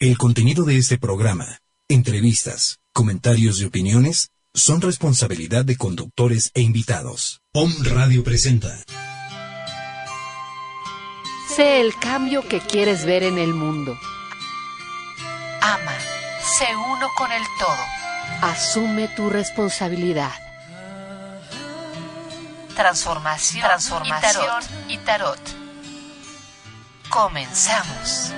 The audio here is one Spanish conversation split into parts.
El contenido de este programa, entrevistas, comentarios y opiniones son responsabilidad de conductores e invitados. Om Radio presenta. Sé el cambio que quieres ver en el mundo. Ama, sé uno con el todo. Asume tu responsabilidad. Transformación, Transformación y, tarot. y tarot. Comenzamos.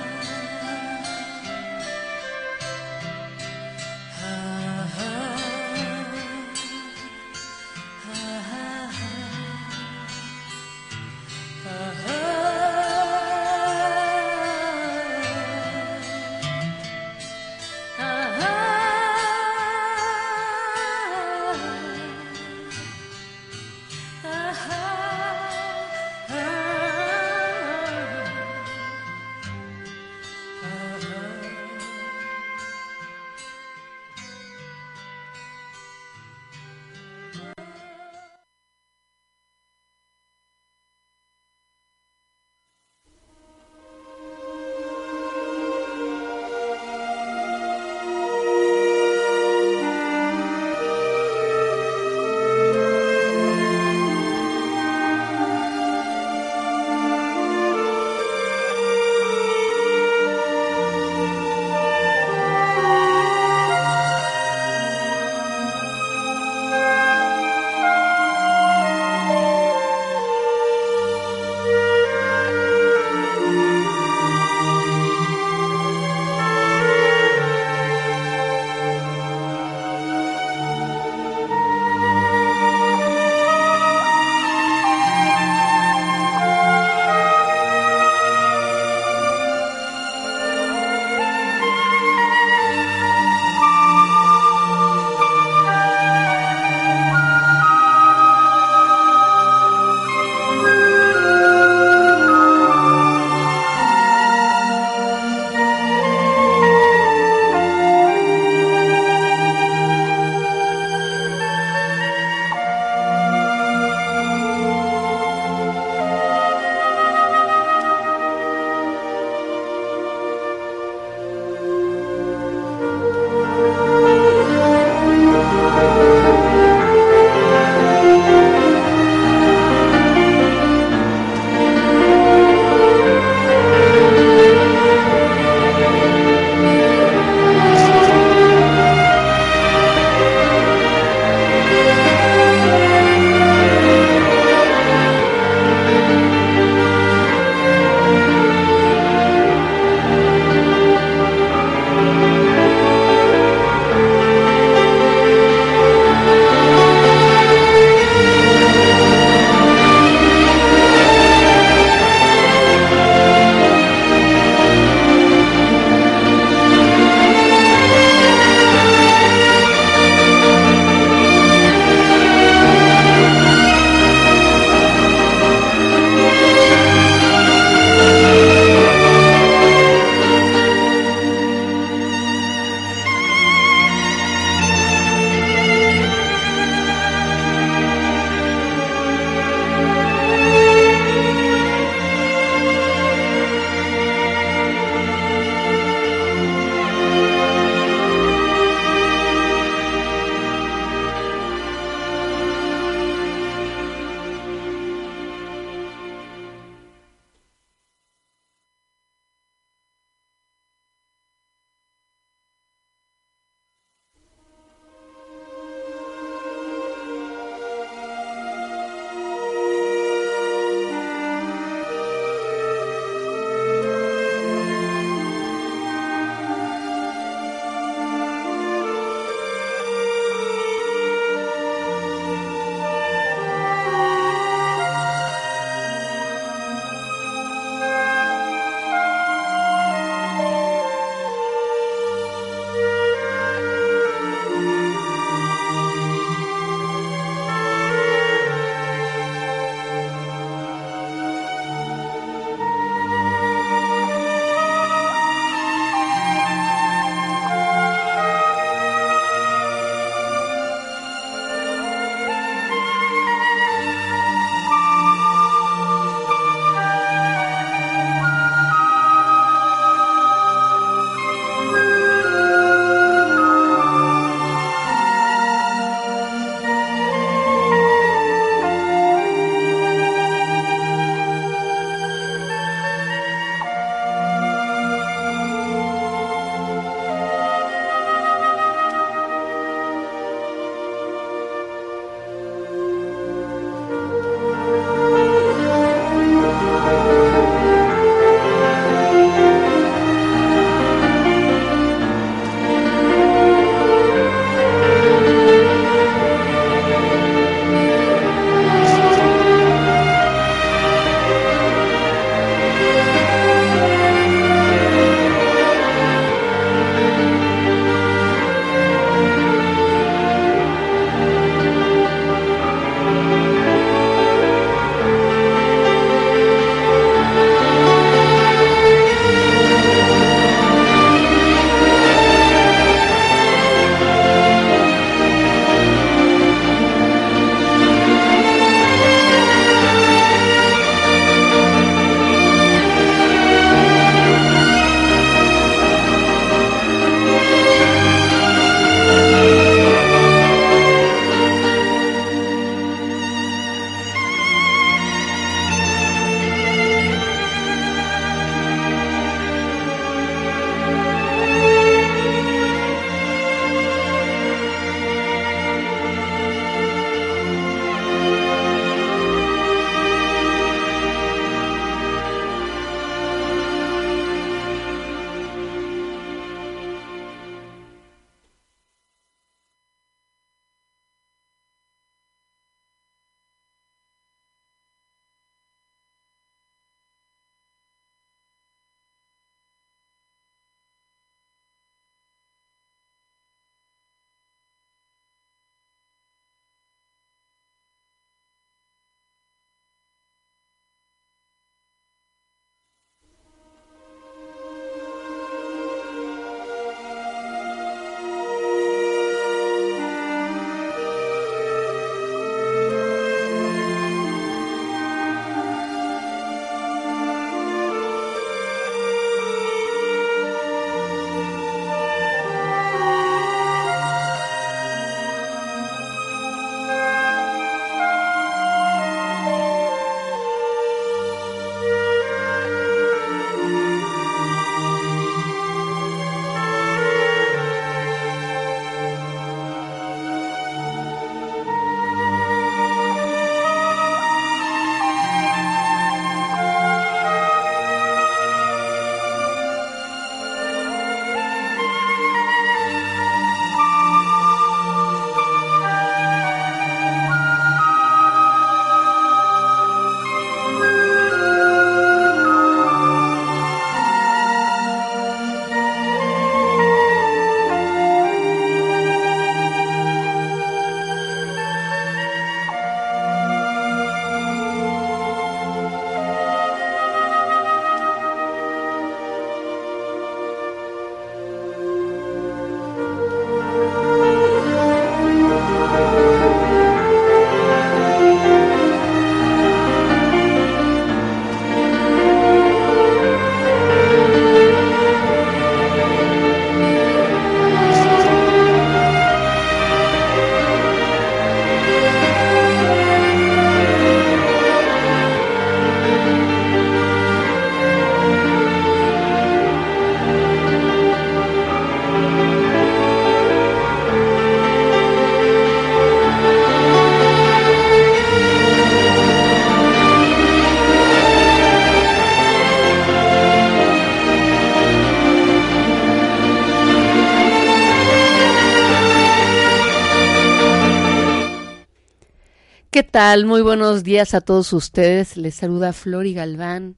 Tal? Muy buenos días a todos ustedes. Les saluda Flori Galván.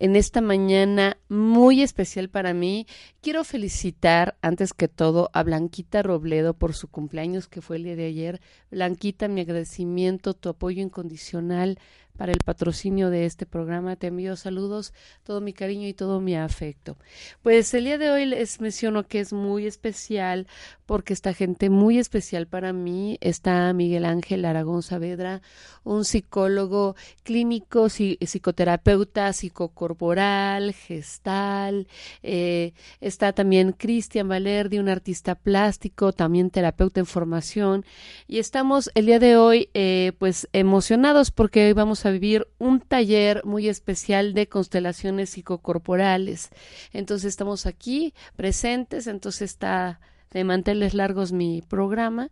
En esta mañana muy especial para mí, quiero felicitar antes que todo a Blanquita Robledo por su cumpleaños que fue el día de ayer. Blanquita, mi agradecimiento, tu apoyo incondicional para el patrocinio de este programa. Te envío saludos, todo mi cariño y todo mi afecto. Pues el día de hoy les menciono que es muy especial porque esta gente muy especial para mí está Miguel Ángel Aragón Saavedra, un psicólogo clínico, psicoterapeuta psicocorporal, gestal. Eh, está también Cristian Valerdi, un artista plástico, también terapeuta en formación. Y estamos el día de hoy eh, pues emocionados porque hoy vamos a vivir un taller muy especial de constelaciones psicocorporales. Entonces estamos aquí presentes, entonces está de manteles largos mi programa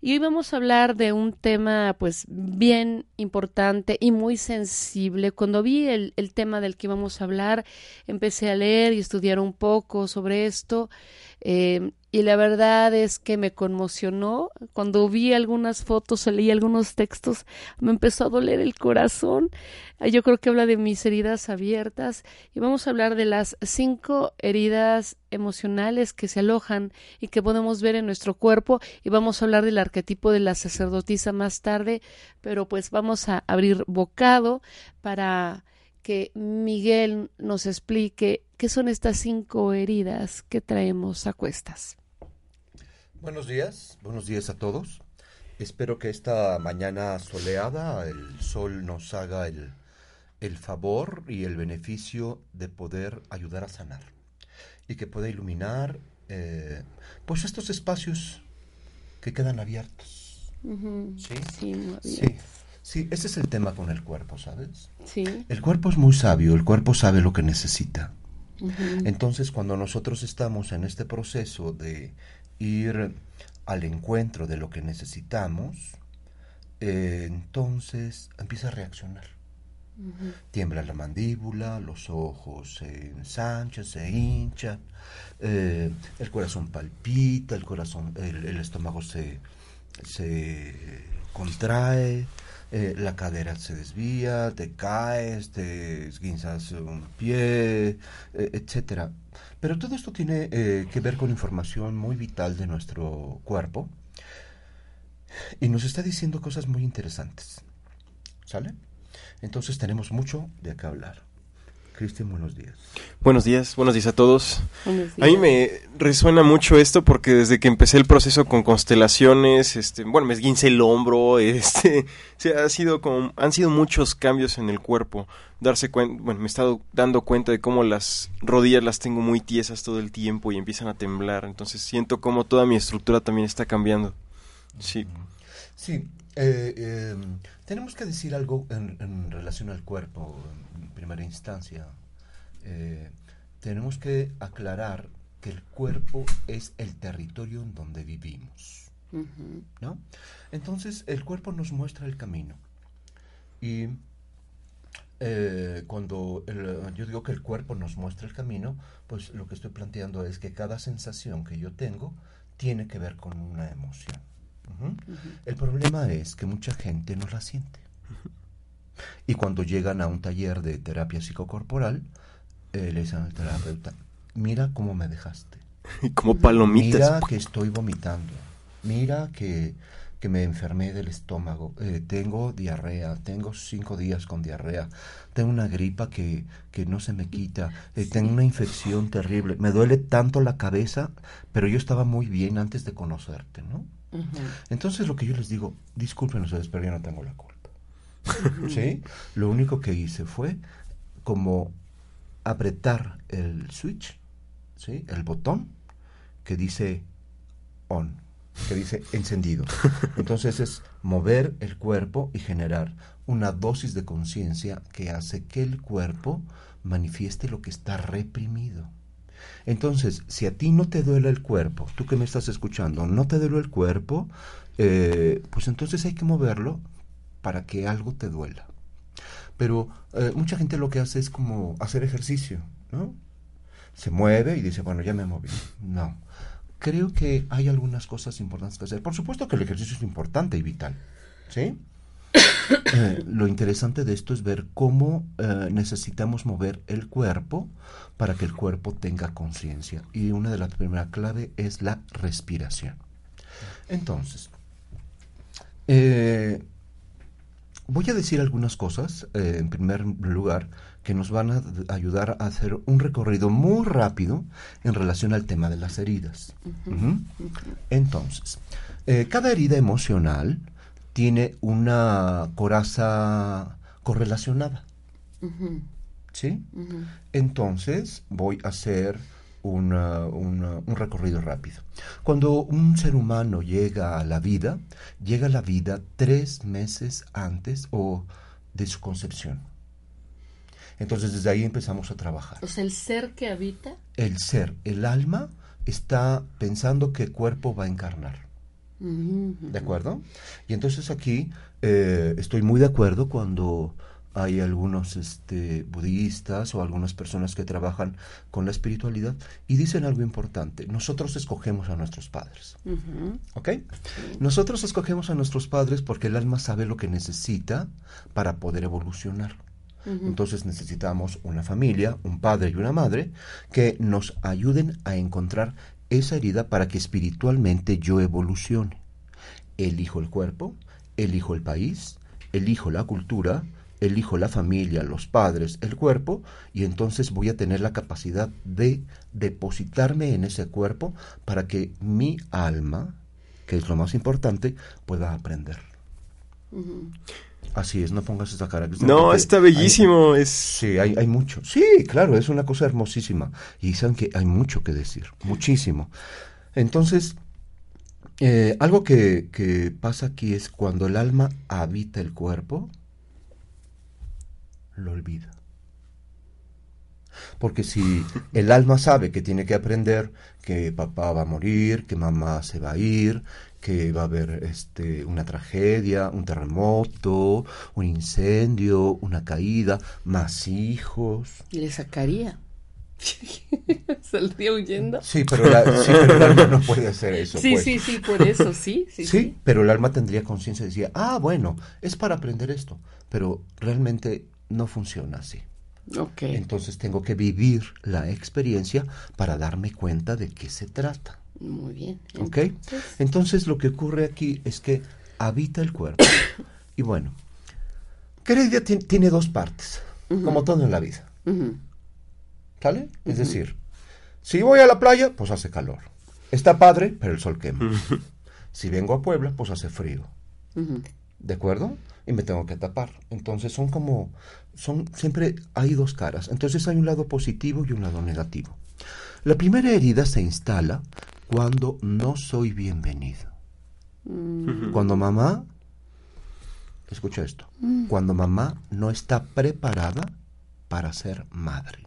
y hoy vamos a hablar de un tema pues bien importante y muy sensible. Cuando vi el, el tema del que íbamos a hablar, empecé a leer y estudiar un poco sobre esto eh, y la verdad es que me conmocionó. Cuando vi algunas fotos o leí algunos textos, me empezó a doler el corazón. Ah, yo creo que habla de mis heridas abiertas y vamos a hablar de las cinco heridas emocionales que se alojan y que podemos ver en nuestro cuerpo y vamos a hablar del arquetipo de la sacerdotisa más tarde, pero pues vamos a abrir bocado para que Miguel nos explique qué son estas cinco heridas que traemos a cuestas. Buenos días, buenos días a todos. Espero que esta mañana soleada el sol nos haga el, el favor y el beneficio de poder ayudar a sanar y que pueda iluminar eh, pues estos espacios que quedan abiertos. ¿Sí? Sí, sí. Sí, ese es el tema con el cuerpo, ¿sabes? Sí. El cuerpo es muy sabio, el cuerpo sabe lo que necesita. Entonces, cuando nosotros estamos en este proceso de ir al encuentro de lo que necesitamos, eh, entonces empieza a reaccionar. Tiembla la mandíbula, los ojos se ensanchan, se hinchan, eh, el corazón palpita, el corazón, el, estómago se, se contrae, eh, la cadera se desvía, te caes, te esguinzas un pie, eh, etcétera. Pero todo esto tiene eh, que ver con información muy vital de nuestro cuerpo y nos está diciendo cosas muy interesantes. ¿Sale? Entonces tenemos mucho de qué hablar. Cristian, buenos días. Buenos días, buenos días a todos. A mí me resuena mucho esto porque desde que empecé el proceso con constelaciones, este, bueno, me esguince el hombro, este, se ha sido como, han sido muchos cambios en el cuerpo. Darse cuenta, bueno, me he estado dando cuenta de cómo las rodillas las tengo muy tiesas todo el tiempo y empiezan a temblar. Entonces siento como toda mi estructura también está cambiando. Sí. Sí, eh, em, tenemos que decir algo en relación al cuerpo primera instancia, eh, tenemos que aclarar que el cuerpo es el territorio en donde vivimos. ¿no? Entonces, el cuerpo nos muestra el camino. Y eh, cuando yo digo que el cuerpo nos muestra el camino, pues lo que estoy planteando es que cada sensación que yo tengo tiene que ver con una emoción. El problema es que mucha gente no la siente. Y cuando llegan a un taller de terapia psicocorporal, eh, le dicen al terapeuta, mira cómo me dejaste. Como palomitas. Mira que estoy vomitando. Mira que, que me enfermé del estómago. Eh, tengo diarrea. Tengo cinco días con diarrea. Tengo una gripa que, que no se me quita. Eh, tengo una infección terrible. Me duele tanto la cabeza, pero yo estaba muy bien antes de conocerte, ¿no? Entonces lo que yo les digo, disculpen ustedes, pero yo no tengo la culpa. ¿sí? Lo único que hice fue como apretar el switch, ¿sí? El botón que dice on, que dice encendido. Entonces es mover el cuerpo y generar una dosis de conciencia que hace que el cuerpo manifieste lo que está reprimido. Entonces, si a ti no te duele el cuerpo, tú que me estás escuchando, no te duele el cuerpo, eh, pues entonces hay que moverlo para que algo te duela. Pero eh, mucha gente lo que hace es como hacer ejercicio, ¿no? Se mueve y dice, bueno, ya me moví. No. Creo que hay algunas cosas importantes que hacer. Por supuesto que el ejercicio es importante y vital, ¿sí? Eh, lo interesante de esto es ver cómo eh, necesitamos mover el cuerpo para que el cuerpo tenga conciencia. Y una de las primeras claves es la respiración. Entonces, eh, voy a decir algunas cosas, en primer lugar, que nos van a ayudar a hacer un recorrido muy rápido en relación al tema de las heridas. Entonces, cada herida emocional tiene una coraza correlacionada. ¿Sí? Entonces voy a hacer un recorrido rápido. Cuando un ser humano llega a la vida, llega a la vida tres meses antes o de su concepción. Entonces desde ahí empezamos a trabajar. O sea, el ser que habita. El ser, el alma, está pensando qué cuerpo va a encarnar. ¿De acuerdo? Y entonces aquí eh, estoy muy de acuerdo cuando hay algunos este, budistas o algunas personas que trabajan con la espiritualidad y dicen algo importante. Nosotros escogemos a nuestros padres. ¿Ok? Nosotros escogemos a nuestros padres porque el alma sabe lo que necesita para poder evolucionar. Entonces necesitamos una familia, un padre y una madre que nos ayuden a encontrar esa herida para que espiritualmente yo evolucione. Elijo el cuerpo, elijo el país, elijo la cultura, elijo la familia, los padres, el cuerpo, y entonces voy a tener la capacidad de depositarme en ese cuerpo para que mi alma, que es lo más importante, pueda aprender. Así es, no pongas esa cara. No, está bellísimo. es... Sí, hay, hay, mucho. Sí, claro, es una cosa hermosísima. Y saben que hay mucho que decir, muchísimo. Entonces, eh, algo que, que pasa aquí es cuando el alma habita el cuerpo, lo olvida. Porque si el alma sabe que tiene que aprender que papá va a morir, que mamá se va a ir, que va a haber este, una tragedia, un terremoto, un incendio, una caída, más hijos. Y le sacaría. Saldría huyendo. Sí pero, el alma no puede hacer eso. Sí, pues. sí, sí, por eso, sí, sí. Sí, pero el alma tendría conciencia y decía, ah, bueno, es para aprender esto, pero realmente no funciona así. Okay. Entonces tengo que vivir la experiencia para darme cuenta de qué se trata. Muy bien. ¿Ok? Entonces lo que ocurre aquí es que habita el cuerpo. y bueno, Querida tiene dos partes, como todo en la vida. ¿Sale? Es decir, si voy a la playa, pues hace calor. Está padre, pero el sol quema. si vengo a Puebla, pues hace frío. ¿De acuerdo? Y me tengo que tapar. Entonces son como, son, siempre hay dos caras. Entonces hay un lado positivo y un lado negativo. La primera herida se instala cuando no soy bienvenido. Mm. Cuando mamá, escucha esto, mm. cuando mamá no está preparada para ser madre.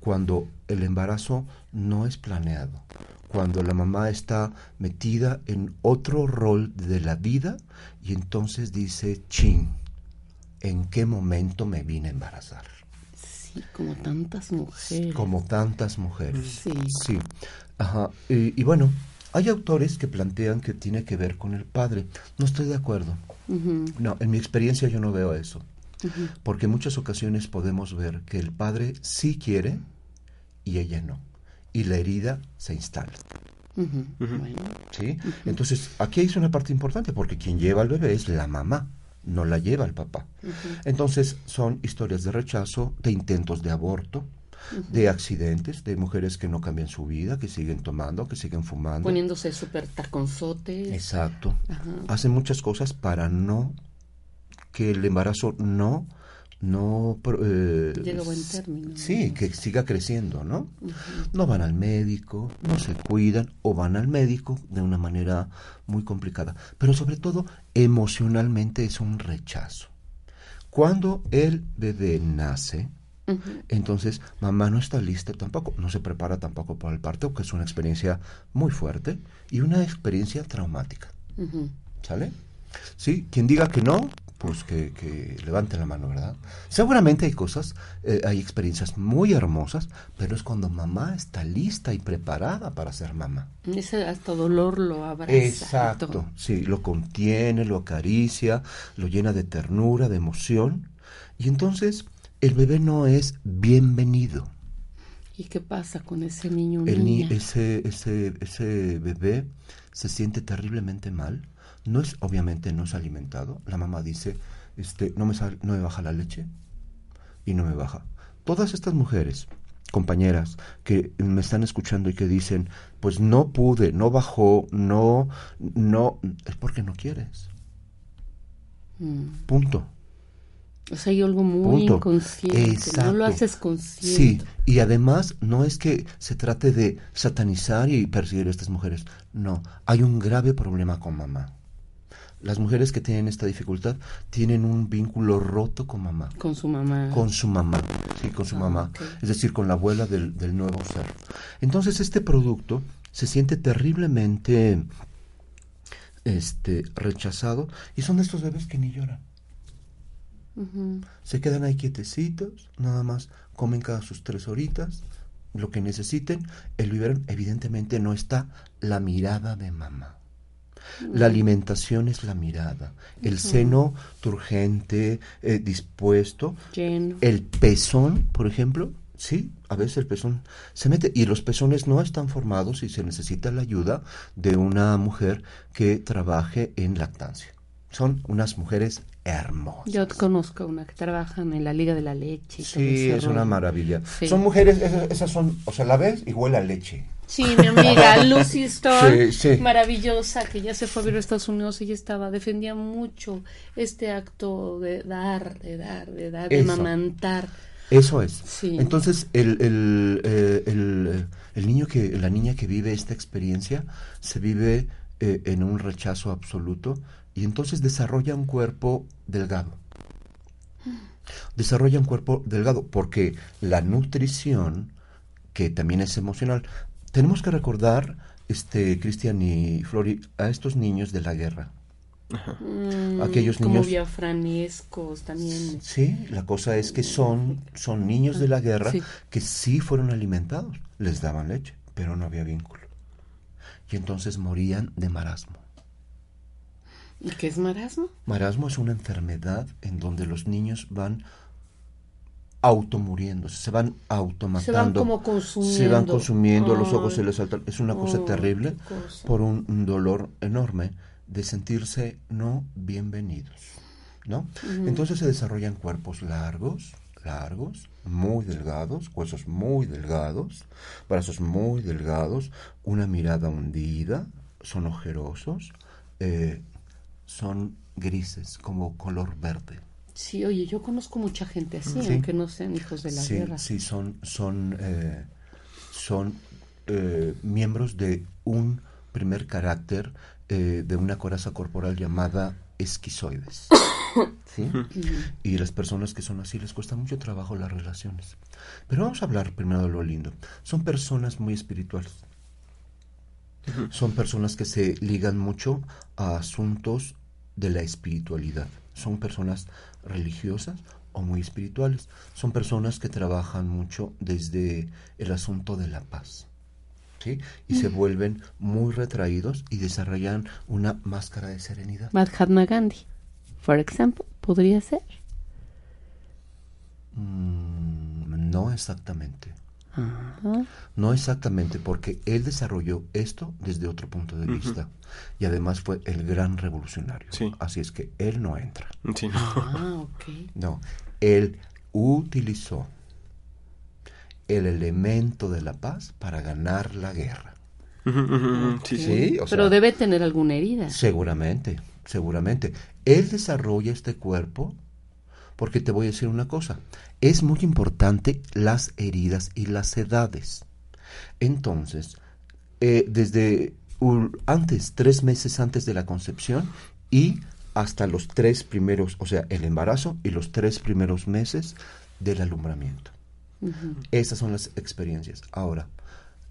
Cuando el embarazo no es planeado, cuando la mamá está metida en otro rol de la vida y entonces dice, chin, ¿en qué momento me vine a embarazar? Como tantas mujeres. Como tantas mujeres. Sí. Sí. Ajá. Y, bueno, hay autores que plantean que tiene que ver con el padre. No estoy de acuerdo. No, en mi experiencia yo no veo eso. Porque en muchas ocasiones podemos ver que el padre sí quiere y ella no. Y la herida se instala. ¿Sí? Entonces, aquí hay una parte importante porque quien lleva al bebé es la mamá, no la lleva el papá. Entonces, son historias de rechazo, de intentos de aborto, de accidentes, de mujeres que no cambian su vida, que siguen tomando, que siguen fumando. Poniéndose súper taconzotes. Exacto. Hacen muchas cosas para no que el embarazo no no eh, llega a buen término sí que siga creciendo no no van al médico no se cuidan o van al médico de una manera muy complicada. Pero sobre todo emocionalmente es un rechazo. Cuando el bebé nace entonces mamá no está lista tampoco no se prepara tampoco para el parto que es una experiencia muy fuerte y una experiencia traumática. Sale sí quien diga que no pues que, que levanten la mano, ¿verdad? Seguramente hay cosas, eh, hay experiencias muy hermosas, pero es cuando mamá está lista y preparada para ser mamá. Ese hasta dolor lo abraza. Exacto, sí, lo contiene, lo acaricia, lo llena de ternura, de emoción, y entonces el bebé no es bienvenido. ¿Y qué pasa con ese niño? El ni ese, ese, ese bebé se siente terriblemente mal no es, obviamente no es alimentado. La mamá dice, este, no me, no me baja la leche y no me baja. Todas estas mujeres, compañeras, que me están escuchando y que dicen, pues no pude, no bajó, no, no, es porque no quieres. Mm. Punto. O sea, hay algo muy inconsciente, no lo haces consciente. Sí, y además no es que se trate de satanizar y perseguir a estas mujeres, no, hay un grave problema con mamá. Las mujeres que tienen esta dificultad tienen un vínculo roto con mamá. Con su mamá. Con su mamá, sí, con su ah, mamá. Es decir, con la abuela del, del nuevo ser. Entonces este producto se siente terriblemente este, rechazado y son de estos bebés que ni lloran. Se quedan ahí quietecitos, nada más comen cada sus tres horitas, lo que necesiten. El biberón evidentemente no está la mirada de mamá. La alimentación es la mirada, el seno turgente, eh, dispuesto, el pezón, por ejemplo, sí, a veces el pezón se mete y los pezones no están formados y se necesita la ayuda de una mujer que trabaje en lactancia. Son unas mujeres hermosas. Yo conozco una que trabaja en la Liga de la Leche. sí, es una maravilla. Son mujeres, esas, esas, son, o sea, la ves y huele a leche. Sí, mi amiga Lucy Stone, maravillosa, que ya se fue a vivir a Estados Unidos, ella estaba, defendía mucho este acto de dar, de dar, de dar, de mamantar. Eso es. Entonces, el, el, eh, el, el, niño que, la niña que vive esta experiencia se vive eh, en un rechazo absoluto y entonces desarrolla un cuerpo delgado. Desarrolla un cuerpo delgado porque la nutrición, que también es emocional, tenemos que recordar, este, Cristian y Flori, a estos niños de la guerra. Mm, Aquellos niños. Como biafranescos también. Sí, la cosa es que son, son niños de la guerra que sí fueron alimentados. Les daban leche, pero no había vínculo. Y entonces morían de marasmo. ¿Y qué es marasmo? Marasmo es una enfermedad en donde los niños van automuriéndose, se van automatando. Se van como consumiendo. Se van consumiendo, los ojos se les saltan. Es una cosa terrible por un, dolor enorme de sentirse no bienvenidos. ¿No? Entonces se desarrollan cuerpos largos, largos, muy delgados, huesos muy delgados, brazos muy delgados, una mirada hundida, son ojerosos, eh, son grises, como color verde. Sí, oye, yo conozco mucha gente así, aunque no sean hijos de la guerra. Sí, son, son, eh, son eh, miembros de un primer carácter eh, de una coraza corporal llamada esquizoides. ¿sí? Y las personas que son así les cuesta mucho trabajo las relaciones. Pero vamos a hablar primero de lo lindo. Son personas muy espirituales. Son personas que se ligan mucho a asuntos de la espiritualidad. Son personas religiosas o muy espirituales. Son personas que trabajan mucho desde el asunto de la paz. ¿sí? Y se vuelven muy retraídos y desarrollan una máscara de serenidad. Mahatma Gandhi, por ejemplo, podría ser. Mm, no exactamente. No exactamente, porque él desarrolló esto desde otro punto de vista. Y además fue el gran revolucionario. Así es que él no entra. Ah, no, él utilizó el elemento de la paz para ganar la guerra. Sí, Pero debe tener alguna herida. Seguramente, seguramente. Él desarrolla este cuerpo porque te voy a decir una cosa, es muy importante las heridas y las edades. Entonces, eh, desde antes, tres meses antes de la concepción y hasta los tres primeros, o sea, el embarazo y los tres primeros meses del alumbramiento. Esas son las experiencias. Ahora,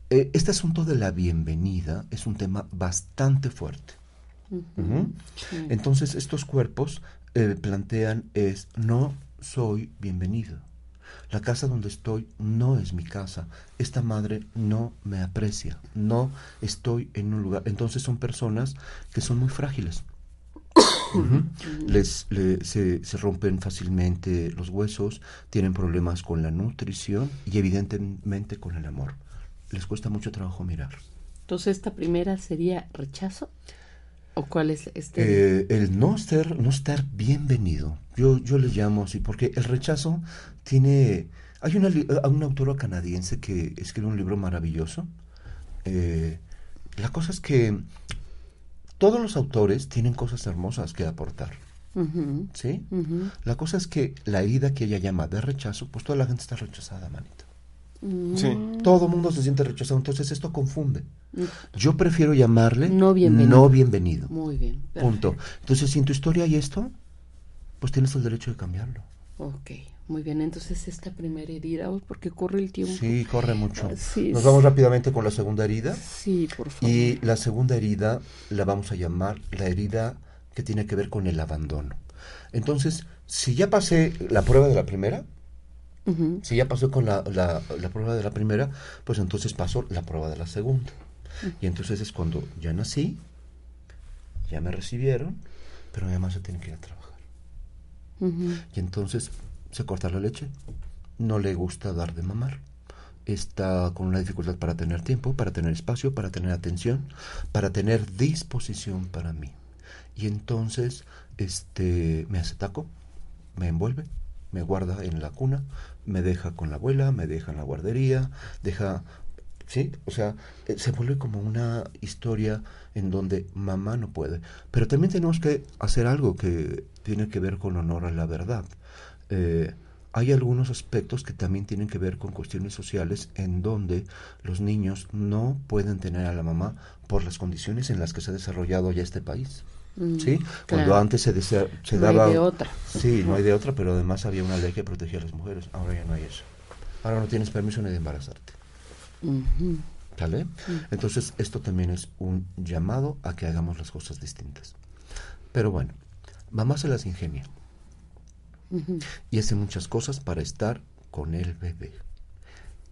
eh, este asunto de la bienvenida es un tema bastante fuerte. Entonces estos cuerpos eh, plantean es no soy bienvenido. La casa donde estoy no es mi casa. Esta madre no me aprecia. No estoy en un lugar. Entonces son personas que son muy frágiles. Les, se, se, rompen fácilmente los huesos, tienen problemas con la nutrición y evidentemente con el amor. Les cuesta mucho trabajo mirar. Entonces, ¿esta primera sería rechazo? ¿O cuál es este? Eh, el no estar, no estar bienvenido. Yo, yo le llamo así, porque el rechazo tiene... Hay una, una autora canadiense que escribe un libro maravilloso. Eh, la cosa es que todos los autores tienen cosas hermosas que aportar. ¿Sí? La cosa es que la herida que ella llama de rechazo, pues toda la gente está rechazada, manito. Sí. Todo el mundo se siente rechazado, entonces esto confunde. Mm. Yo prefiero llamarle no bienvenido. Muy bien. Punto. Entonces, si en tu historia hay esto, pues tienes el derecho de cambiarlo. Ok, muy bien. Entonces, esta primera herida, porque corre el tiempo. Sí, corre mucho. Nos vamos rápidamente con la segunda herida. Sí, por favor. Y la segunda herida la vamos a llamar la herida que tiene que ver con el abandono. Entonces, si ya pasé la prueba de la primera, si ya pasó con la, la, prueba de la primera, pues entonces pasó la prueba de la segunda. Y entonces es cuando ya nací, ya me recibieron, pero además se tiene que ir a trabajar. Y entonces se corta la leche, no le gusta dar de mamar, está con una dificultad para tener tiempo, para tener espacio, para tener atención, para tener disposición para mí. Y entonces este me hace taco, me envuelve, me guarda en la cuna, me deja con la abuela, me deja en la guardería, deja, ¿sí? O sea, eh, se vuelve como una historia en donde mamá no puede. Pero también tenemos que hacer algo que tiene que ver con honor a la verdad. Eh, hay algunos aspectos que también tienen que ver con cuestiones sociales en donde los niños no pueden tener a la mamá por las condiciones en las que se ha desarrollado ya este país. Mm, ¿sí? Cuando antes se, se daba... Hay de otra. Sí, no hay de otra, pero además había una ley que protegía a las mujeres. Ahora ya no hay eso. Ahora no tienes permiso ni de embarazarte. ¿Sale? Mm. Entonces, esto también es un llamado a que hagamos las cosas distintas. Pero bueno, mamá se las ingenia. Y hace muchas cosas para estar con el bebé.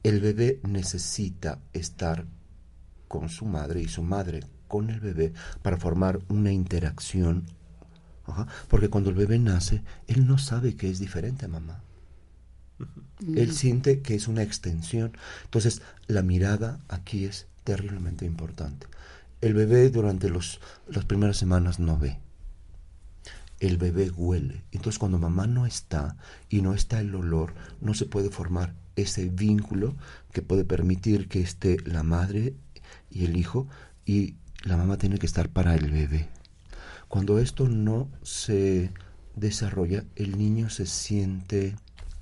El bebé necesita estar con su madre y su madre con el bebé para formar una interacción. porque cuando el bebé nace, él no sabe que es diferente a mamá. Él siente que es una extensión. Entonces, la mirada aquí es terriblemente importante. El bebé durante los, las primeras semanas no ve. El bebé huele. Entonces, cuando mamá no está y no está el olor, no se puede formar ese vínculo que puede permitir que esté la madre y el hijo y la mamá tiene que estar para el bebé. Cuando esto no se desarrolla, el niño se siente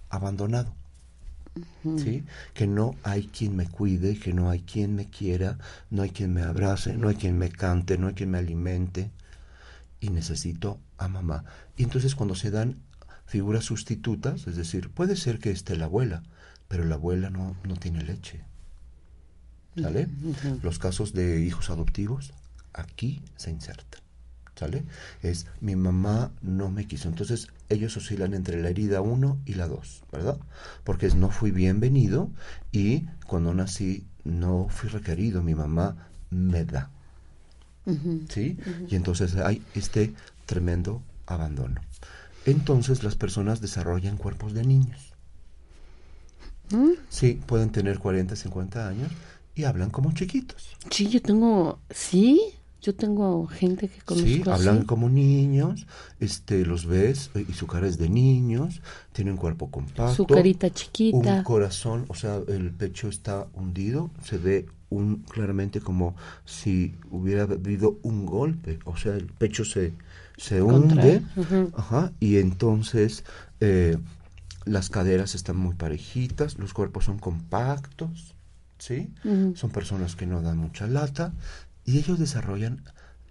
abandonado. ¿Sí? Que no hay quien me cuide, que no hay quien me quiera, no hay quien me abrace, no hay quien me cante, no hay quien me alimente. Y necesito a mamá. Y entonces cuando se dan figuras sustitutas, es decir, puede ser que esté la abuela, pero la abuela no, no tiene leche. ¿Sale? Los casos de hijos adoptivos, aquí se insertan. ¿Sale? Es mi mamá no me quiso. Entonces ellos oscilan entre la herida 1 y la 2, ¿verdad? Porque es no fui bienvenido y cuando nací no fui requerido, mi mamá me da. ¿Sí? Y entonces hay este tremendo abandono. Entonces las personas desarrollan cuerpos de niños. ¿Mm? Sí, pueden tener 40, 50 años y hablan como chiquitos. Sí, yo tengo, sí, yo tengo gente que conozco Sí, hablan como niños, este, los ves eh, y su cara es de niños, tienen cuerpo compacto. Su carita chiquita. Un corazón, o sea, el pecho está hundido, se ve un claramente como si hubiera habido un golpe, o sea, el pecho se, se hunde, ajá, y entonces eh, las caderas están muy parejitas, los cuerpos son compactos, ¿sí? Son personas que no dan mucha lata y ellos desarrollan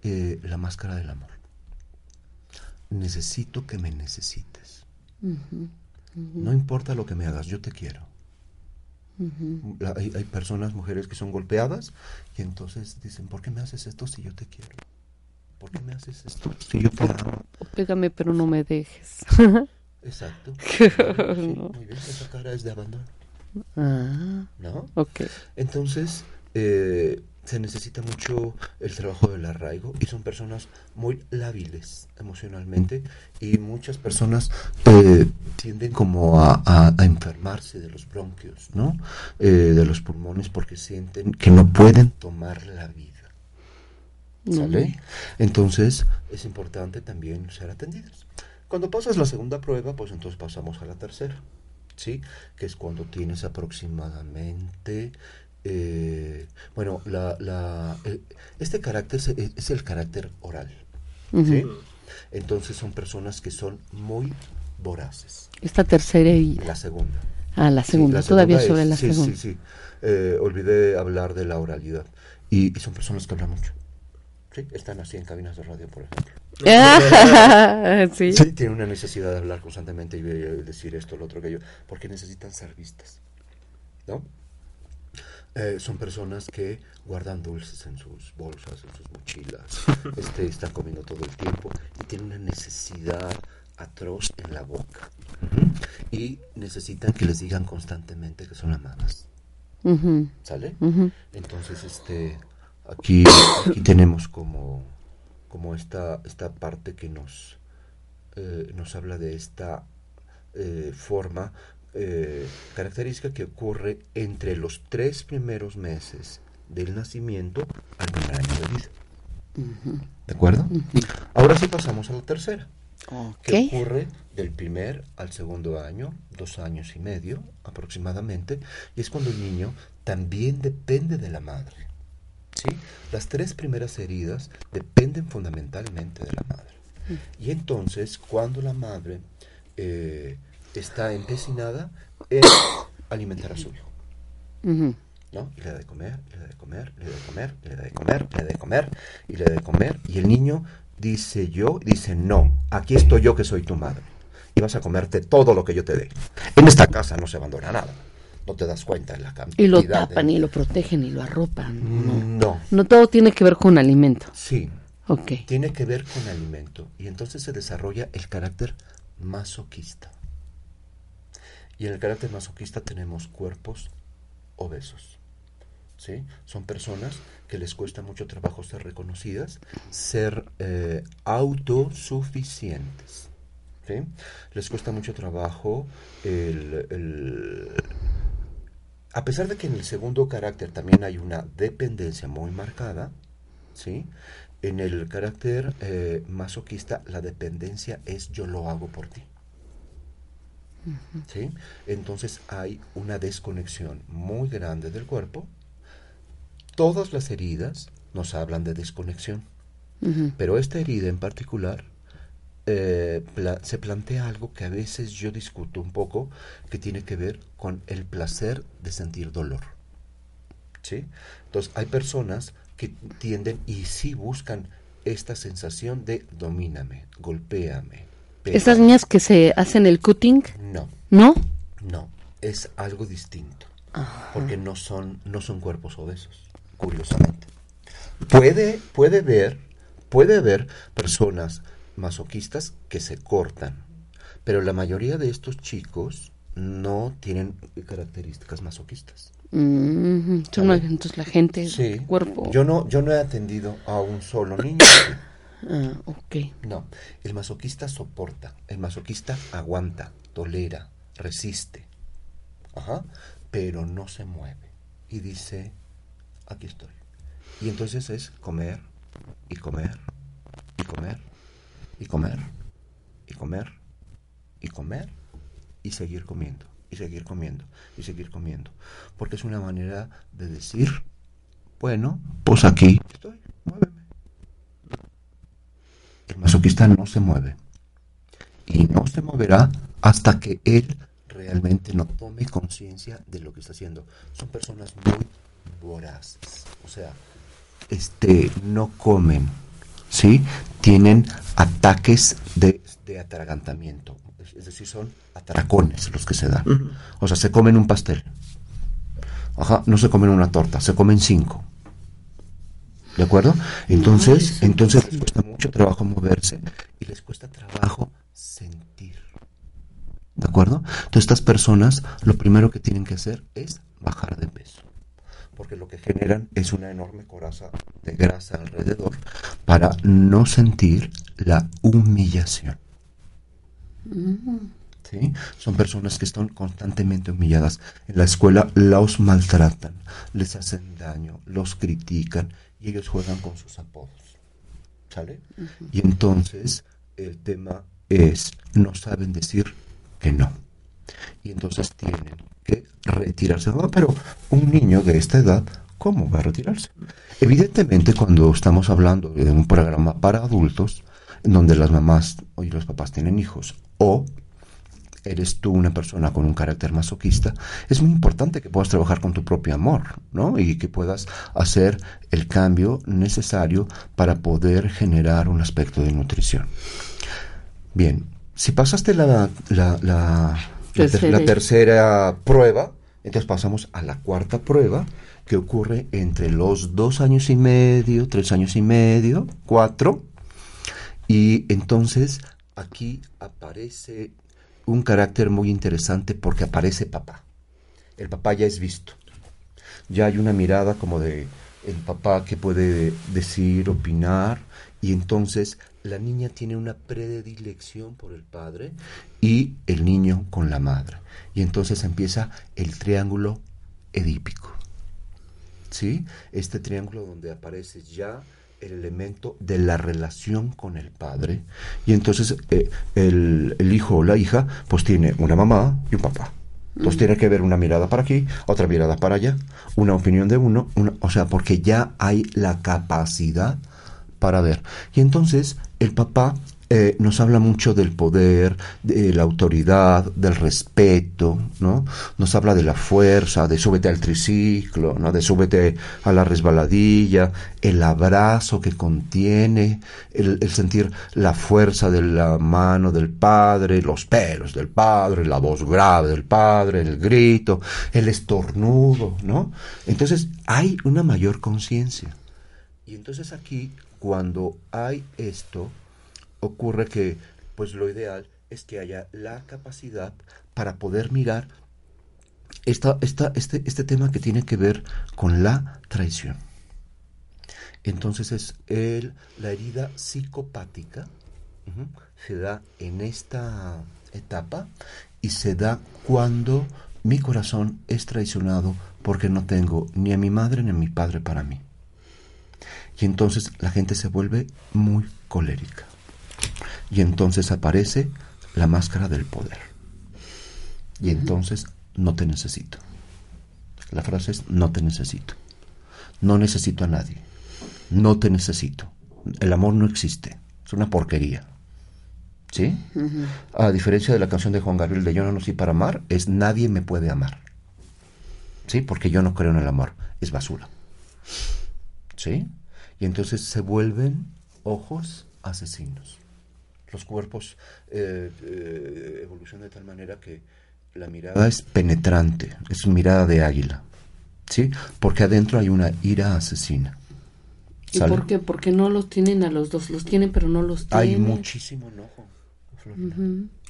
eh, la máscara del amor. Necesito que me necesites. No importa lo que me hagas, yo te quiero. hay, hay, personas, mujeres que son golpeadas y entonces dicen, ¿por qué me haces esto si yo te quiero? ¿por qué me haces esto? Si yo te amo. Pégame, pero no me dejes. Exacto. Sí, Muy bien, esa cara es de abandono. Ah, ¿No? ok. Entonces, eh, se necesita mucho el trabajo del arraigo y son personas muy lábiles emocionalmente y muchas personas eh, tienden como a, a- a enfermarse de los bronquios, ¿no? Eh, de los pulmones porque sienten que no pueden tomar la vida. ¿Sale? Entonces es importante también ser atendidos. Cuando pasas la segunda prueba, pues entonces pasamos a la tercera, ¿sí? Que es cuando tienes aproximadamente, eh, bueno, la, la, eh, este carácter es, es el carácter oral, ¿sí? Entonces son personas que son muy voraces. Esta tercera y La segunda. ah, la Sí, segunda, la todavía segunda sobre es- la sí, segunda. Sí, sí, Eh, olvidé hablar de la oralidad. Y, y son personas que hablan mucho. ¿Sí? Están así en cabinas de radio, por ejemplo. Ah, sí. Sí, tienen una necesidad de hablar constantemente y de- decir esto, lo otro, aquello, porque necesitan ser vistas. ¿No? Eh, son personas que guardan dulces en sus bolsas, en sus mochilas, este, están comiendo todo el tiempo y tienen una necesidad atroz en la boca. Y necesitan que les digan constantemente que son amadas. Ujú, ¿Sale? ujú. Entonces, este, aquí, aquí tenemos como, como esta, esta parte que nos, eh, nos habla de esta eh, forma eh, característica que ocurre entre los tres primeros meses del nacimiento al primer año de vida. ¿De acuerdo? Ahora sí pasamos a la tercera que ocurre del primer al segundo año, dos años y medio aproximadamente, y es cuando el niño también depende de la madre. ¿Sí? Las tres primeras heridas dependen fundamentalmente de la madre. Y entonces, cuando la madre eh, está empecinada en alimentar a su hijo. ¿no? Y le da de comer, le da de comer, le da de comer, le da de comer, y le da de comer, y le da de comer, y el niño dice yo, dice no, aquí estoy yo que soy tu madre, y vas a comerte todo lo que yo te dé. En esta casa no se abandona nada, no te das cuenta de la cantidad. Y lo de- tapan y lo protegen y lo arropan. No, No, no todo tiene que ver con alimento. sí, Ok. tiene que ver con alimento, y entonces se desarrolla el carácter masoquista. Y en el carácter masoquista tenemos cuerpos obesos. ¿sí? Son personas que les cuesta mucho trabajo ser reconocidas, ser eh, autosuficientes. ¿sí? Les cuesta mucho trabajo el, el- A pesar de que en el segundo carácter también hay una dependencia muy marcada, ¿sí? En el carácter eh, masoquista la dependencia es yo lo hago por ti. ¿Sí? Entonces hay una desconexión muy grande del cuerpo. Todas las heridas nos hablan de desconexión, pero esta herida en particular eh, pla- se plantea algo que a veces yo discuto un poco, que tiene que ver con el placer de sentir dolor. ¿Sí? Entonces hay personas que tienden y sí buscan esta sensación de domíname, golpéame. Estas pégame. niñas que se hacen el cutting, No, ¿no? no, es algo distinto, porque no son, no son cuerpos obesos, curiosamente. Puede, puede ver, puede haber personas masoquistas que se cortan, pero la mayoría de estos chicos no tienen características masoquistas. Mm, son Vale. entonces la gente, Sí, el cuerpo. Yo no, yo no he atendido a un solo niño. Ah, ok. No, el masoquista soporta, el masoquista aguanta, tolera, resiste, ajá, pero no se mueve y dice, aquí estoy. Y entonces es comer y comer y comer y comer y comer y comer y seguir comiendo y seguir comiendo y seguir comiendo, porque es una manera de decir, bueno, pues aquí estoy, muéveme. El masoquista no se mueve. Y no se moverá hasta que él realmente no tome conciencia de lo que está haciendo. Son personas muy voraces. O sea, este, no comen, ¿sí? Tienen ataques de, de atragantamiento. Es, decir, son atracones los que se dan. O sea, se comen un pastel. Ajá, no se comen una torta, se comen cinco. ¿De acuerdo? Entonces, entonces les cuesta mucho trabajo moverse y les cuesta trabajo sentir. ¿De acuerdo? Entonces estas personas lo primero que tienen que hacer es bajar de peso. Porque lo que generan es una enorme coraza de grasa alrededor para no sentir la humillación. ¿Sí? Son personas que están constantemente humilladas. En la escuela los maltratan, les hacen daño, los critican y ellos juegan con sus apodos. ¿Sale? Y entonces el tema es, no saben decir que no. Y entonces tienen que retirarse. Ah, pero un niño de esta edad, ¿cómo va a retirarse? Evidentemente, cuando estamos hablando de un programa para adultos, en donde las mamás y los papás tienen hijos, o eres tú una persona con un carácter masoquista, es muy importante que puedas trabajar con tu propio amor, ¿no? Y que puedas hacer el cambio necesario para poder generar un aspecto de nutrición. Bien, si pasaste la, la, la, tercera prueba, entonces pasamos a la cuarta prueba, que ocurre entre los dos años y medio, tres años y medio, cuatro, y entonces aquí aparece un carácter muy interesante porque aparece papá. El papá ya es visto. Ya hay una mirada como de el papá que puede decir, opinar, y entonces la niña tiene una predilección por el padre y el niño con la madre. Y entonces empieza el triángulo edípico. ¿Sí? Este triángulo donde aparece ya el elemento de la relación con el padre. Y entonces eh, el, hijo o la hija pues tiene una mamá y un papá. Entonces tiene que ver una mirada para aquí, otra mirada para allá, una opinión de uno, o sea, porque ya hay la capacidad para ver. Y entonces el papá eh, nos habla mucho del poder, de la autoridad, del respeto, ¿no? Nos habla de la fuerza, de súbete al triciclo, ¿no? De súbete a la resbaladilla, el abrazo que contiene, el, el sentir la fuerza de la mano del padre, los pelos del padre, la voz grave del padre, el grito, el estornudo, ¿no? Entonces hay una mayor conciencia. Y entonces aquí, cuando hay esto, ocurre que pues lo ideal es que haya la capacidad para poder mirar esta, esta, este, este tema que tiene que ver con la traición. Entonces es el, la herida psicopática se da en esta etapa y se da cuando mi corazón es traicionado porque no tengo ni a mi madre ni a mi padre para mí. Y entonces la gente se vuelve muy colérica. Y entonces aparece la máscara del poder. Y entonces no te necesito. La frase es no te necesito. No necesito a nadie. No te necesito. El amor no existe. Es una porquería. ¿Sí? A diferencia de la canción de Juan Gabriel de Yo no nací para amar, es nadie me puede amar. ¿Sí? Porque yo no creo en el amor. Es basura. ¿Sí? Y entonces se vuelven ojos asesinos los cuerpos eh, eh, evolucionan de tal manera que la mirada es penetrante, es mirada de águila, ¿sí? Porque adentro hay una ira asesina. ¿Y por qué? Porque no los tienen a los dos, los tienen pero no los tienen. Hay muchísimo enojo.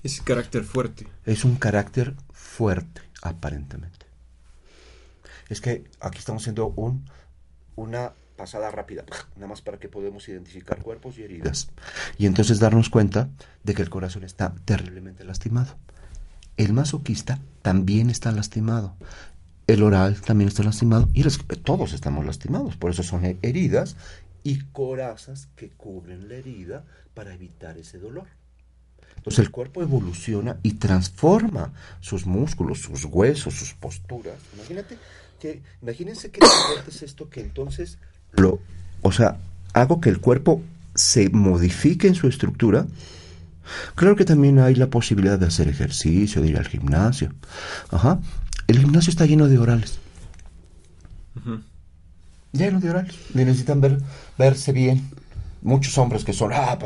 Es carácter fuerte. Es un carácter fuerte, aparentemente. Es que aquí estamos haciendo un, una pasada rápida, nada más para que podamos identificar cuerpos y heridas. Y entonces darnos cuenta de que el corazón está terriblemente lastimado. El masoquista también está lastimado. El oral también está lastimado. Y todos estamos lastimados. Por eso son heridas y corazas que cubren la herida para evitar ese dolor. Entonces el cuerpo evoluciona y transforma sus músculos, sus huesos, sus posturas. Imagínate que, imagínense es esto que entonces lo, o sea, hago que el cuerpo se modifique en su estructura, claro que también hay la posibilidad de hacer ejercicio, de ir al gimnasio. Ajá. El gimnasio está lleno de orales. Lleno de orales. necesitan ver, verse bien. Muchos hombres que son, ah,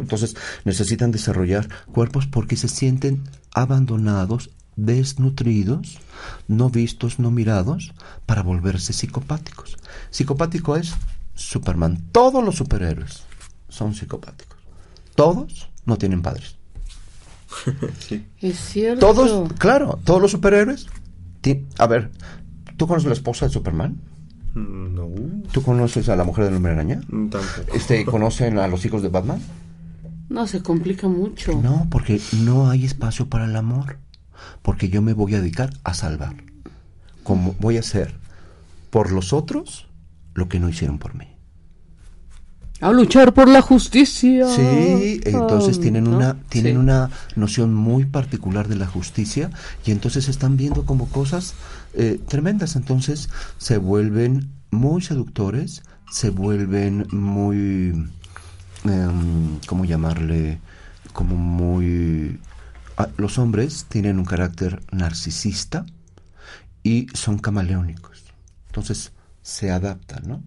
entonces necesitan desarrollar cuerpos porque se sienten abandonados, desnutridos, no vistos, no mirados, para volverse psicopáticos. Psicopático es Superman, todos los superhéroes son psicopáticos. Todos no tienen padres. Es cierto. Todos, claro, todos los superhéroes. A ver, ¿tú conoces la esposa de Superman? No. ¿Tú conoces a la mujer del hombre araña? Tampoco. Este, ¿Conocen a los hijos de Batman? No, se complica mucho. No, porque no hay espacio para el amor. Porque yo me voy a dedicar a salvar. Como voy a hacer por los otros lo que no hicieron por mí. A luchar por la justicia. Sí, entonces tienen ¿no? una tienen Sí. una noción muy particular de la justicia y entonces están viendo como cosas eh, tremendas. Entonces se vuelven muy seductores, se vuelven muy, em, ¿cómo llamarle? Como muy... ah, los hombres tienen un carácter narcisista y son camaleónicos. Entonces se adaptan, ¿no?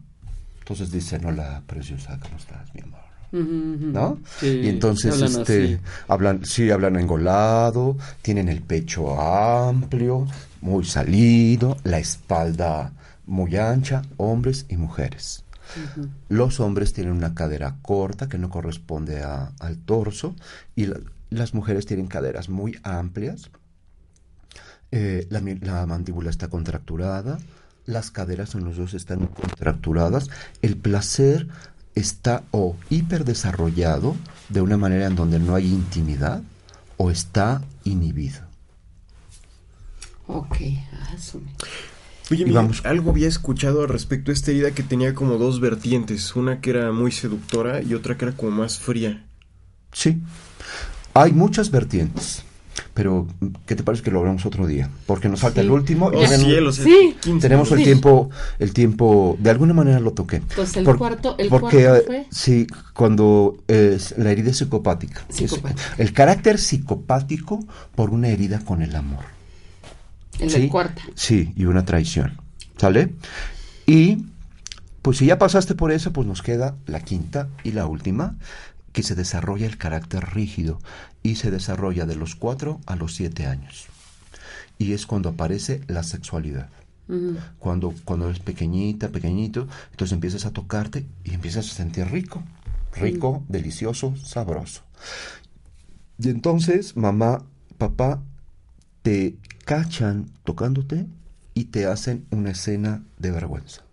Entonces dicen, hola, preciosa, ¿cómo estás, mi amor? ¿no? Sí, y entonces hablan este así. hablan sí hablan engolado, tienen el pecho amplio, muy salido, la espalda muy ancha, hombres y mujeres. Los hombres tienen una cadera corta que no corresponde a- al torso y la- las mujeres tienen caderas muy amplias. Eh, la, mandíbula está contracturada, las caderas en los dos están contracturadas, el placer está o hiperdesarrollado de una manera en donde no hay intimidad o está inhibido. Ok, asume. Oye, mira, vamos. algo había escuchado respecto a esta herida que tenía como dos vertientes, una que era muy seductora y otra que era como más fría. Sí, hay muchas vertientes, pero ¿qué te parece que lo hablamos otro día? Porque nos falta Sí. el último. y Oh, cielos, Sí. 15 Tenemos el tiempo, el tiempo, de alguna manera lo toqué. Entonces, el Por- cuarto- el porque, cuarto eh, fue- Sí, cuando es la herida es psicopática. Es Psicopática. el carácter psicopático por una herida con el amor. El cuarto. Sí, y una traición. ¿Sale? Y pues si ya pasaste por eso, pues nos queda la quinta y la última, que se desarrolla el carácter rígido y se desarrolla de los cuatro a los siete años. Y es cuando aparece la sexualidad. Cuando, cuando eres pequeñita, pequeñito, entonces empiezas a tocarte y empiezas a sentir rico. Rico, delicioso, sabroso. Y entonces mamá, papá te cachan tocándote y te hacen una escena de vergüenza.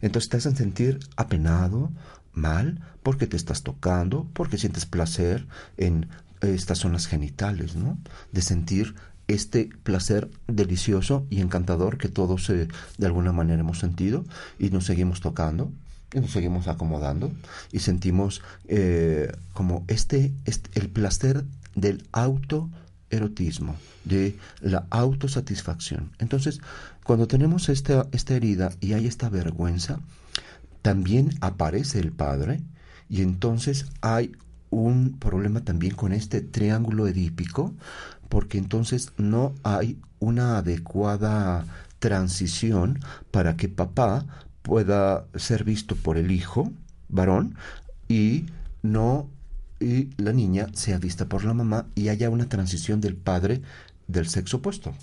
Entonces te hacen sentir apenado, mal, porque te estás tocando, porque sientes placer en estas zonas genitales, ¿no? De sentir este placer delicioso y encantador que todos eh, de alguna manera hemos sentido y nos seguimos tocando y nos seguimos acomodando y sentimos eh, como este, este el placer del autoerotismo, de la autosatisfacción. Entonces, cuando tenemos esta, esta herida y hay esta vergüenza, también aparece el padre y entonces hay un problema también con este triángulo edípico porque entonces no hay una adecuada transición para que papá pueda ser visto por el hijo varón y no y la niña sea vista por la mamá y haya una transición del padre del sexo opuesto.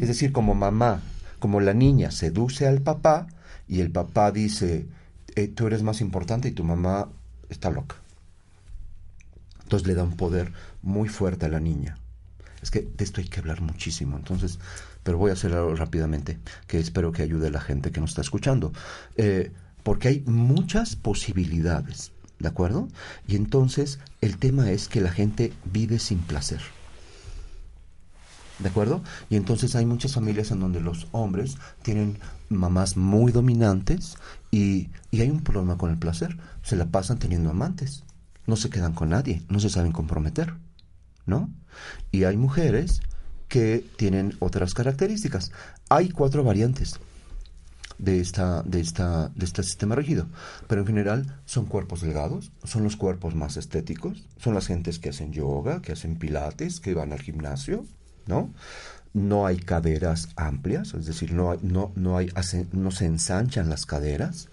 Es decir, como mamá, como la niña seduce al papá y el papá dice, eh, tú eres más importante y tu mamá está loca. Entonces le da un poder muy fuerte a la niña. Es que de esto hay que hablar muchísimo, entonces, pero voy a hacerlo rápidamente, que espero que ayude a la gente que nos está escuchando. Eh, porque hay muchas posibilidades, ¿de acuerdo? Y entonces el tema es que la gente vive sin placer. ¿De acuerdo? Y entonces hay muchas familias en donde los hombres tienen mamás muy dominantes y, y hay un problema con el placer. Se la pasan teniendo amantes. No se quedan con nadie, no se saben comprometer. ¿No? Y hay mujeres que tienen otras características. Hay cuatro variantes de esta, de esta, de este sistema rígido. Pero en general son cuerpos delgados, son los cuerpos más estéticos, son las gentes que hacen yoga, que hacen pilates, que van al gimnasio, ¿no? No hay caderas amplias, es decir, no, hay- no, no, hay, no se ensanchan las caderas.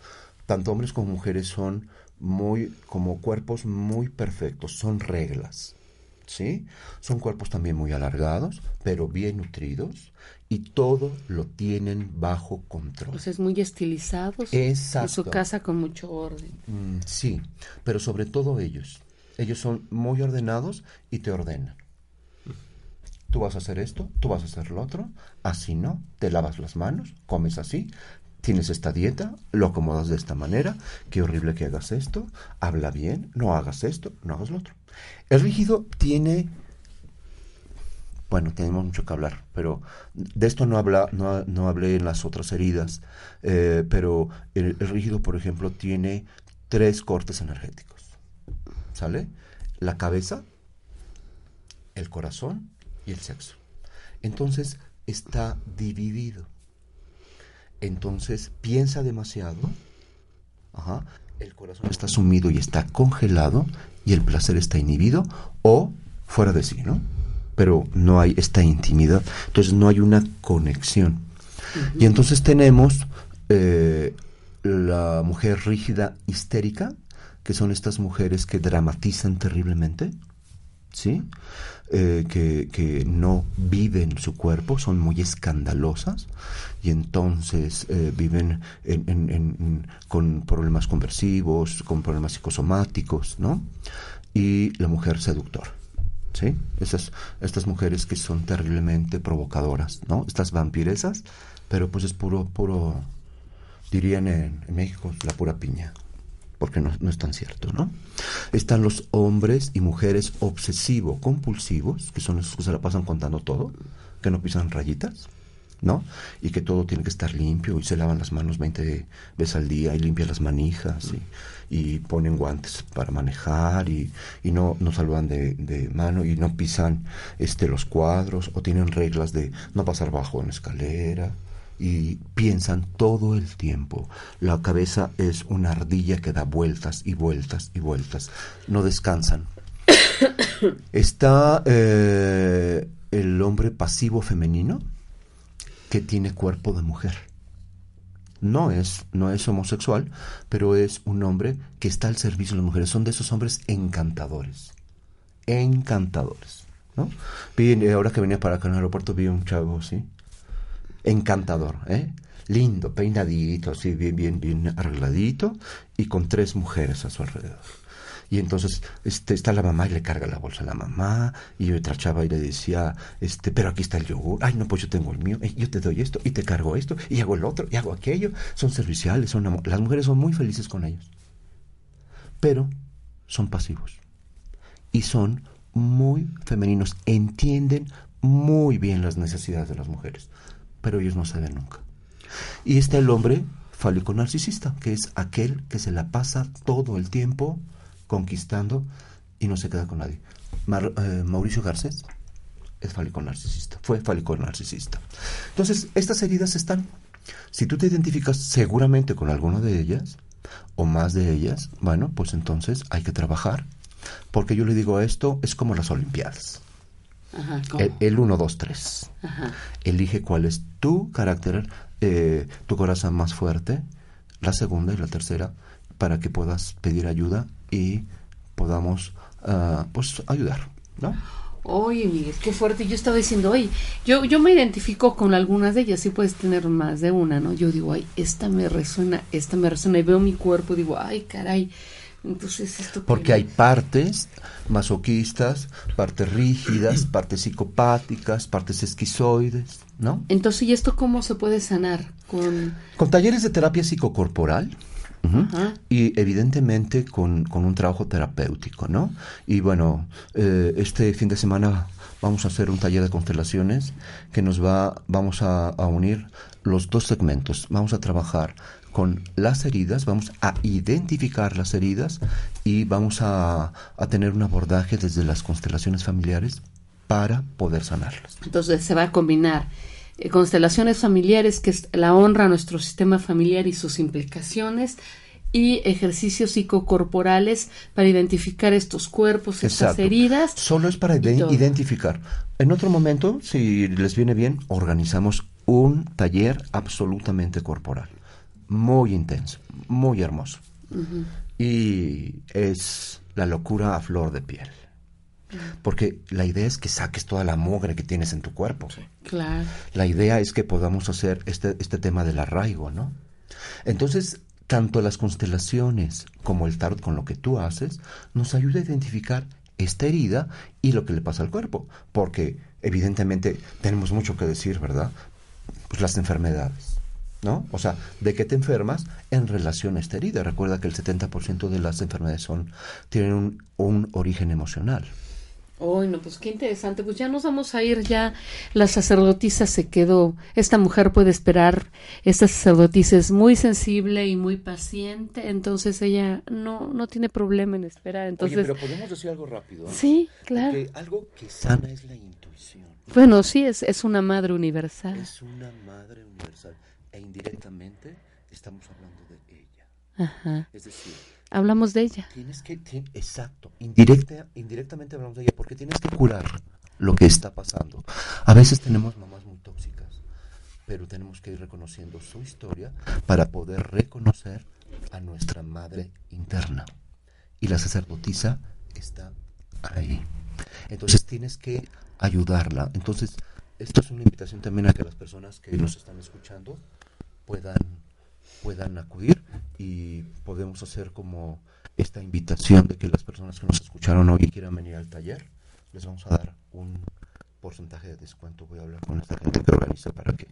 Tanto hombres como mujeres son muy, como cuerpos muy perfectos, son reglas. ¿Sí? Son cuerpos también muy alargados, pero bien nutridos y todo lo tienen bajo control. Pues es muy estilizado. Exacto. En su casa con mucho orden. Mm, sí, pero sobre todo ellos. Ellos son muy ordenados y te ordenan. Tú vas a hacer esto, tú vas a hacer lo otro, así no, te lavas las manos, comes así, tienes esta dieta, lo acomodas de esta manera, qué horrible que hagas esto, habla bien, no hagas esto, no hagas lo otro. El rígido tiene bueno, tenemos mucho que hablar, pero de esto no, habla, no, no hablé en las otras heridas, eh, pero el, rígido, por ejemplo, tiene tres cortes energéticos, ¿sale? La cabeza, el corazón y el sexo. Entonces está dividido. Entonces piensa demasiado, el corazón está sumido y está congelado y el placer está inhibido o fuera de sí, ¿no? pero no hay esta intimidad, entonces no hay una conexión. Y entonces tenemos eh, la mujer rígida histérica, que son estas mujeres que dramatizan terriblemente, ¿sí? Eh, que, que, no viven su cuerpo, son muy escandalosas y entonces eh, viven con problemas conversivos, con problemas psicosomáticos, ¿no? Y la mujer seductora ¿sí? Esas, estas mujeres que son terriblemente provocadoras, ¿no? Estas vampiresas, pero pues es puro, puro, dirían en, México, la pura piña, porque no, no, es tan cierto, ¿no? Están los hombres y mujeres obsesivo-compulsivos, que son los que se la pasan contando todo, que no pisan rayitas, ¿no? Y que todo tiene que estar limpio y se lavan las manos 20 veces al día y limpian las manijas y, ponen guantes para manejar y, no, no de, de, mano y no pisan este, los cuadros o tienen reglas de no pasar bajo en escalera y piensan todo el tiempo. La cabeza es una ardilla que da vueltas y vueltas y vueltas. No descansan. Está eh, el hombre pasivo femenino que tiene cuerpo de mujer. No es, no es homosexual, pero es un hombre que está al servicio de las mujeres. Son de esos hombres encantadores. Encantadores. ¿no? Vi, eh, ahora que venía para acá en el aeropuerto vi un chavo, ¿sí? Encantador, ¿eh? Lindo, peinadito, así, bien, bien, bien arregladito, y con tres mujeres a su alrededor. Y entonces este, está la mamá y le carga la bolsa a la mamá. Y yo trachaba y le decía, este, pero aquí está el yogur. Ay, no, pues yo tengo el mío. yo te doy esto y te cargo esto y hago el otro y hago aquello. Son serviciales, son las mujeres son muy felices con ellos. Pero son pasivos. Y son muy femeninos. Entienden muy bien las necesidades de las mujeres. Pero ellos no ceden nunca. Y está el hombre fálico narcisista, que es aquel que se la pasa todo el tiempo conquistando y no se queda con nadie. Eh, Mauricio Garcés es fálico narcisista, fue fálico narcisista. Entonces, estas heridas están. Si tú te identificas seguramente con alguna de ellas, o más de ellas, bueno, pues entonces hay que trabajar. Porque yo le digo esto, es como las Olimpiadas. El, 1, 2, 3. Elige cuál es tu carácter, eh, tu corazón más fuerte, la segunda y la tercera, para que puedas pedir ayuda y podamos uh, pues ayudar, ¿no? Oye, Miguel, qué fuerte. Yo estaba diciendo, oye, yo, yo me identifico con algunas de ellas, sí puedes tener más de una, ¿no? Yo digo, ay, esta me resuena, esta me resuena, y veo mi cuerpo, digo, ay, caray. Entonces, esto. Porque hay partes masoquistas, partes rígidas, partes psicopáticas, partes esquizoides, ¿no? Entonces, ¿y esto cómo se puede sanar? Con, con talleres de terapia psicocorporal y evidentemente con, un trabajo terapéutico, ¿no? Y bueno, eh, este fin de semana vamos a hacer un taller de constelaciones que nos va, vamos a, unir los dos segmentos. Vamos a trabajar con las heridas, vamos a identificar las heridas y vamos a, tener un abordaje desde las constelaciones familiares para poder sanarlas. Entonces se va a combinar eh, constelaciones familiares, que es la honra a nuestro sistema familiar y sus implicaciones, y ejercicios psicocorporales para identificar estos cuerpos, estas heridas. Solo es para identificar. En otro momento, si les viene bien, organizamos un taller absolutamente corporal, muy intenso, muy hermoso. Y es la locura a flor de piel. Porque la idea es que saques toda la mugre que tienes en tu cuerpo. Claro. La idea es que podamos hacer este, este tema del arraigo, ¿no? Entonces, tanto las constelaciones como el tarot con lo que tú haces nos ayuda a identificar esta herida y lo que le pasa al cuerpo. Porque evidentemente tenemos mucho que decir, ¿verdad? Pues las enfermedades. ¿No? O sea, ¿de qué te enfermas en relación a esta herida? Recuerda que el 70% de las enfermedades son, tienen un, un origen emocional. Uy, no, pues qué interesante. Pues ya nos vamos a ir, ya la sacerdotisa se quedó. Esta mujer puede esperar. Esta sacerdotisa es muy sensible y muy paciente, entonces ella no, no tiene problema en esperar. Entonces, Oye, pero podemos decir algo rápido. Sí, claro. Porque algo que sana es la intuición. Bueno, sí, es, es una madre universal. Es una madre universal. E indirectamente estamos hablando de ella. Ajá. Es decir, Hablamos de ella. tienes que, ti- exacto, indirecta, indirectamente hablamos de ella, porque tienes que curar lo que está pasando. A veces tenemos mamás muy tóxicas, pero tenemos que ir reconociendo su historia para poder reconocer a nuestra madre interna. Y la sacerdotisa está ahí. Entonces tienes que ayudarla. Entonces, esto es una invitación también a que las personas que nos están escuchando puedan, puedan acudir y podemos hacer como esta invitación de que las personas que nos escucharon hoy quieran venir al taller, les vamos a dar un porcentaje de descuento. Voy a hablar con esta gente que organiza para que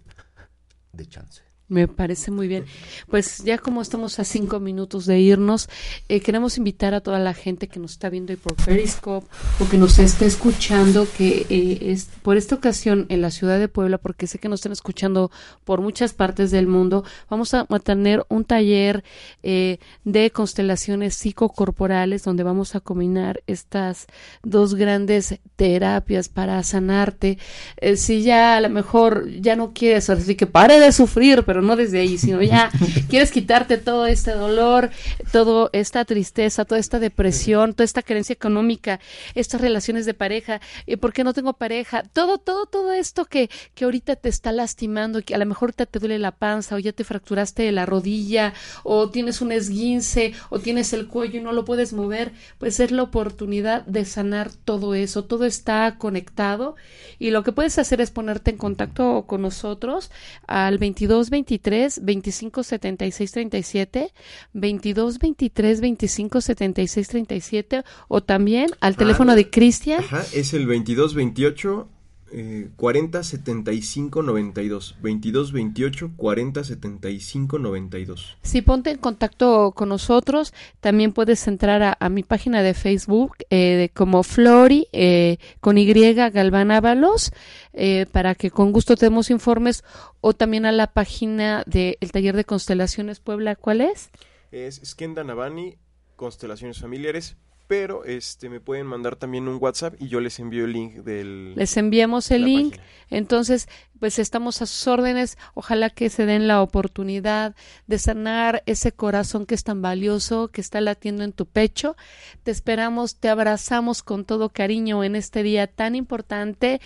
dé chance. Me parece muy bien. Pues ya como estamos a cinco minutos de irnos, eh, queremos invitar a toda la gente que nos está viendo por Periscope o que nos está escuchando, que eh, es por esta ocasión en la ciudad de Puebla, porque sé que nos están escuchando por muchas partes del mundo, vamos a, a tener un taller eh, de constelaciones psicocorporales donde vamos a combinar estas dos grandes terapias para sanarte. Eh, si ya a lo mejor ya no quieres, así que pare de sufrir, pero no desde ahí, sino ya quieres quitarte todo este dolor, toda esta tristeza, toda esta depresión, toda esta carencia económica, estas relaciones de pareja, eh, ¿por qué no tengo pareja? Todo, todo, todo esto que, que ahorita te está lastimando, que a lo mejor ahorita te duele la panza o ya te fracturaste la rodilla o tienes un esguince o tienes el cuello y no lo puedes mover, pues es la oportunidad de sanar todo eso, todo está conectado y lo que puedes hacer es ponerte en contacto con nosotros al 22 23 25 76 37 22 23 25 76 37 o también al teléfono Ah, de Cristian. Ajá, es el 2228 eh, 40 75 92. 2228 40 75 92. Si ponte en contacto con nosotros, también puedes entrar a, a mi página de Facebook eh, de- como Flori eh, con Y Galván Ábalos eh, para que con gusto te demos informes o también a la página del taller de constelaciones Puebla. ¿Cuál es? Es Skenda Navani, Constelaciones Familiares. Pero este me pueden mandar también un WhatsApp y yo les envío el link del. Les enviamos el link. página. Entonces, pues estamos a sus órdenes. Ojalá que se den la oportunidad de sanar ese corazón que es tan valioso, que está latiendo en tu pecho. Te esperamos, te abrazamos con todo cariño en este día tan importante.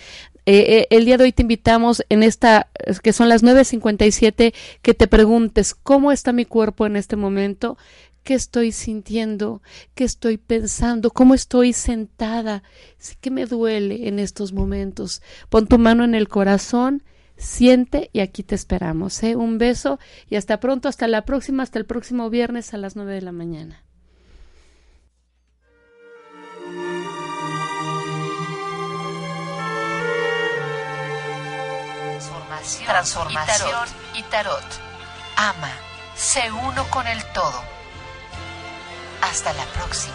Eh, eh, el día de hoy te invitamos en esta, es que son las 9.57, que te preguntes cómo está mi cuerpo en este momento, qué estoy sintiendo, qué estoy pensando, cómo estoy sentada, sí que me duele en estos momentos. Pon tu mano en el corazón, siente y aquí te esperamos. ¿eh? Un beso y hasta pronto, hasta la próxima, hasta el próximo viernes a las 9 de la mañana. Transformación, transformación y tarot. Ama, sé uno con el todo. Hasta la próxima.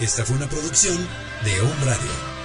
Esta fue una producción de Home Radio.